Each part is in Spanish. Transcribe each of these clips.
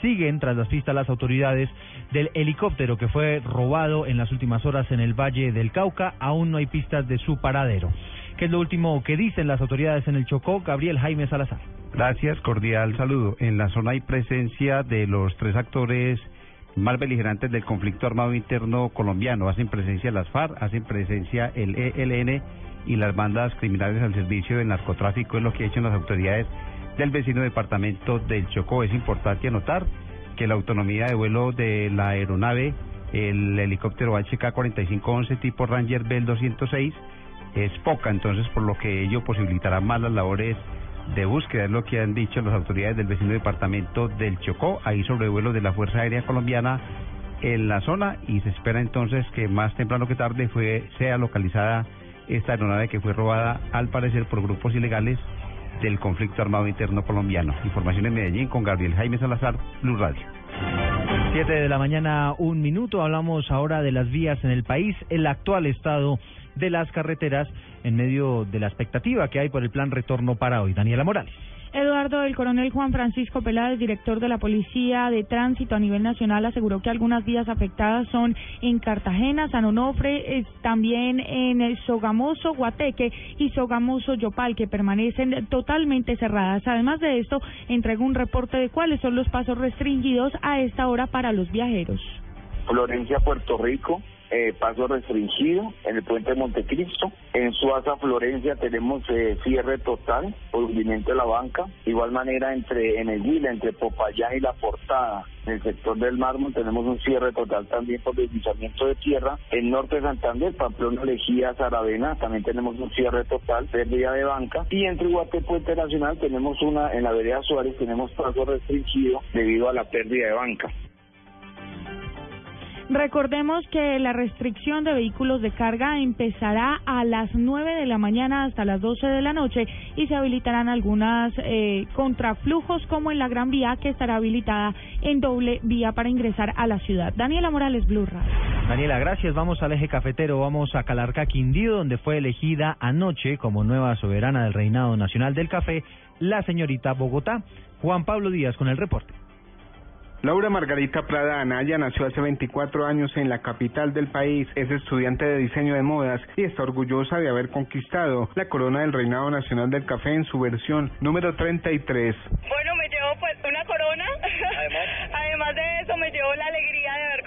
Siguen tras las pistas las autoridades del helicóptero que fue robado en las últimas horas en el Valle del Cauca. Aún no hay pistas de su paradero. ¿Qué es lo último que dicen las autoridades en el Chocó? Gabriel Jaime Salazar. Gracias, cordial saludo. En la zona hay presencia de los tres actores más beligerantes del conflicto armado interno colombiano. Hacen presencia las FARC, hacen presencia el ELN y las bandas criminales al servicio del narcotráfico, es lo que han hecho las autoridades del vecino departamento del Chocó. Es importante anotar que la autonomía de vuelo de la aeronave, el helicóptero HK-4511 tipo Ranger Bell 206, es poca, entonces por lo que ello posibilitará más las labores de búsqueda, es lo que han dicho las autoridades del vecino departamento del Chocó, ahí sobrevuelo de la Fuerza Aérea Colombiana en la zona y se espera entonces que más temprano que tarde fue sea localizada esta aeronave que fue robada al parecer por grupos ilegales del conflicto armado interno colombiano. Información en Medellín con Gabriel Jaime Salazar, Blue Radio. Siete de la mañana, un minuto. Hablamos ahora de las vías en el país, el actual estado de las carreteras en medio de la expectativa que hay por el plan retorno para hoy. Daniela Morales. Eduardo, el coronel Juan Francisco Peláez, director de la Policía de Tránsito a nivel nacional, aseguró que algunas vías afectadas son en Cartagena, San Onofre, eh, también en Sogamoso, Guateque y Sogamoso, Yopal, que permanecen totalmente cerradas. Además de esto, entregó un reporte de cuáles son los pasos restringidos a esta hora para los viajeros. Florencia, Puerto Rico, eh, paso restringido en el puente de Montecristo. En Suaza, Florencia, tenemos eh, cierre total por hundimiento de la banca. Igual manera, entre en el Huila, entre Popayán y La Portada, en el sector del mármol, tenemos un cierre total también por deslizamiento de tierra. En Norte de Santander, Pamplona, Lejía, Saravena, también tenemos un cierre total, pérdida de banca. Y entre Iguate y Puente Nacional, tenemos una, en la vereda Suárez, tenemos paso restringido debido a la pérdida de banca. Recordemos que la restricción de vehículos de carga empezará a las 9 de la mañana hasta las 12 de la noche y se habilitarán algunas eh, contraflujos como en la Gran Vía que estará habilitada en doble vía para ingresar a la ciudad. Daniela Morales, Blue Radio. Daniela, gracias. Vamos al eje cafetero, vamos a Calarca Quindío, donde fue elegida anoche como nueva soberana del Reinado Nacional del Café la señorita Bogotá. Juan Pablo Díaz con el reporte. Laura Margarita Prada Anaya nació hace 24 años en la capital del país, es estudiante de diseño de modas y está orgullosa de haber conquistado la corona del Reinado Nacional del Café en su versión número 33. Bueno, me llevo pues una corona, además, además de eso me llevo la alegría de haber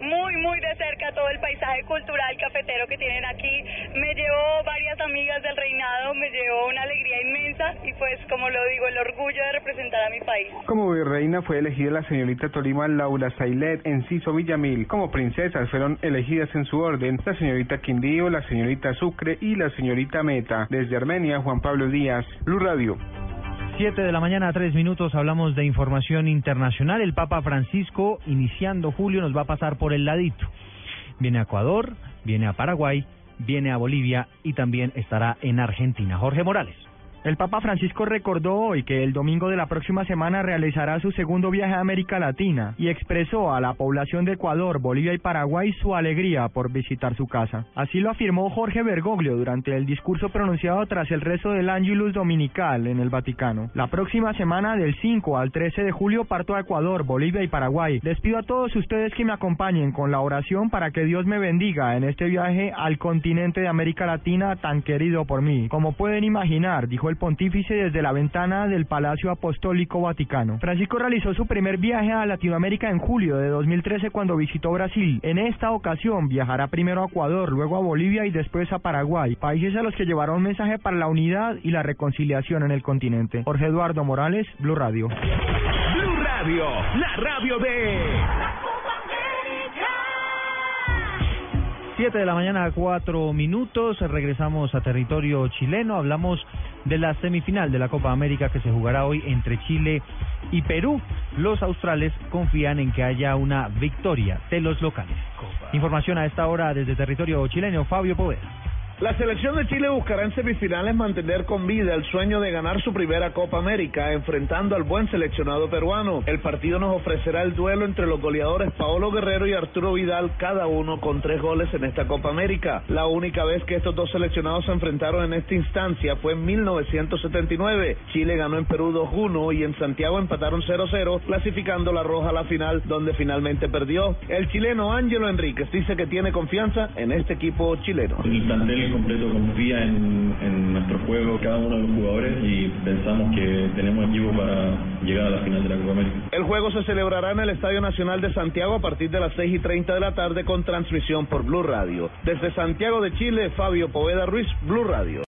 muy muy de cerca todo el paisaje cultural cafetero que tienen aquí, me llevo varias amigas del reinado, me llevo una alegría inmensa y pues como lo digo, el orgullo de representar a mi país. Como virreina fue elegida la señorita Tolima Laura Sailet, Enciso Villamil. Como princesas fueron elegidas en su orden la señorita Quindío, la señorita Sucre y la señorita Meta. Desde Armenia, Juan Pablo Díaz, Blue Radio. Siete de la mañana, tres minutos, hablamos de información internacional. El Papa Francisco, iniciando julio, nos va a pasar por el ladito. Viene a Ecuador, viene a Paraguay, viene a Bolivia y también estará en Argentina. Jorge Morales. El Papa Francisco recordó hoy que el domingo de la próxima semana realizará su segundo viaje a América Latina y expresó a la población de Ecuador, Bolivia y Paraguay su alegría por visitar su casa. Así lo afirmó Jorge Bergoglio durante el discurso pronunciado tras el rezo del Angelus Dominical en el Vaticano. La próxima semana del 5 al 13 de julio parto a Ecuador, Bolivia y Paraguay. Les pido a todos ustedes que me acompañen con la oración para que Dios me bendiga en este viaje al continente de América Latina tan querido por mí. Como pueden imaginar, dijo el pontífice desde la ventana del Palacio Apostólico Vaticano. Francisco realizó su primer viaje a Latinoamérica en julio de 2013 cuando visitó Brasil. En esta ocasión viajará primero a Ecuador, luego a Bolivia y después a Paraguay, países a los que llevará un mensaje para la unidad y la reconciliación en el continente. Jorge Eduardo Morales, Blue Radio. Blue Radio, la radio de... Siete de la mañana, cuatro minutos. Regresamos a territorio chileno. Hablamos de la semifinal de la Copa América que se jugará hoy entre Chile y Perú. Los australes confían en que haya una victoria de los locales. Información a esta hora desde territorio chileno, Fabio Poveda. La selección de Chile buscará en semifinales mantener con vida el sueño de ganar su primera Copa América, enfrentando al buen seleccionado peruano. El partido nos ofrecerá el duelo entre los goleadores Paolo Guerrero y Arturo Vidal, cada uno con tres goles en esta Copa América. La única vez que estos dos seleccionados se enfrentaron en esta instancia fue en 1979. Chile ganó en Perú 2-1 y en Santiago empataron 0-0, clasificando la Roja a la final, donde finalmente perdió. El chileno Ángelo Enríquez dice que tiene confianza en este equipo chileno completo confía en, en, nuestro juego, cada uno de los jugadores y pensamos que tenemos equipo para llegar a la final de la Copa América. El juego se celebrará en el Estadio Nacional de Santiago a partir de las 6 y 30 de la tarde con transmisión por Blue Radio. Desde Santiago de Chile, Fabio Poveda Ruiz, Blue Radio.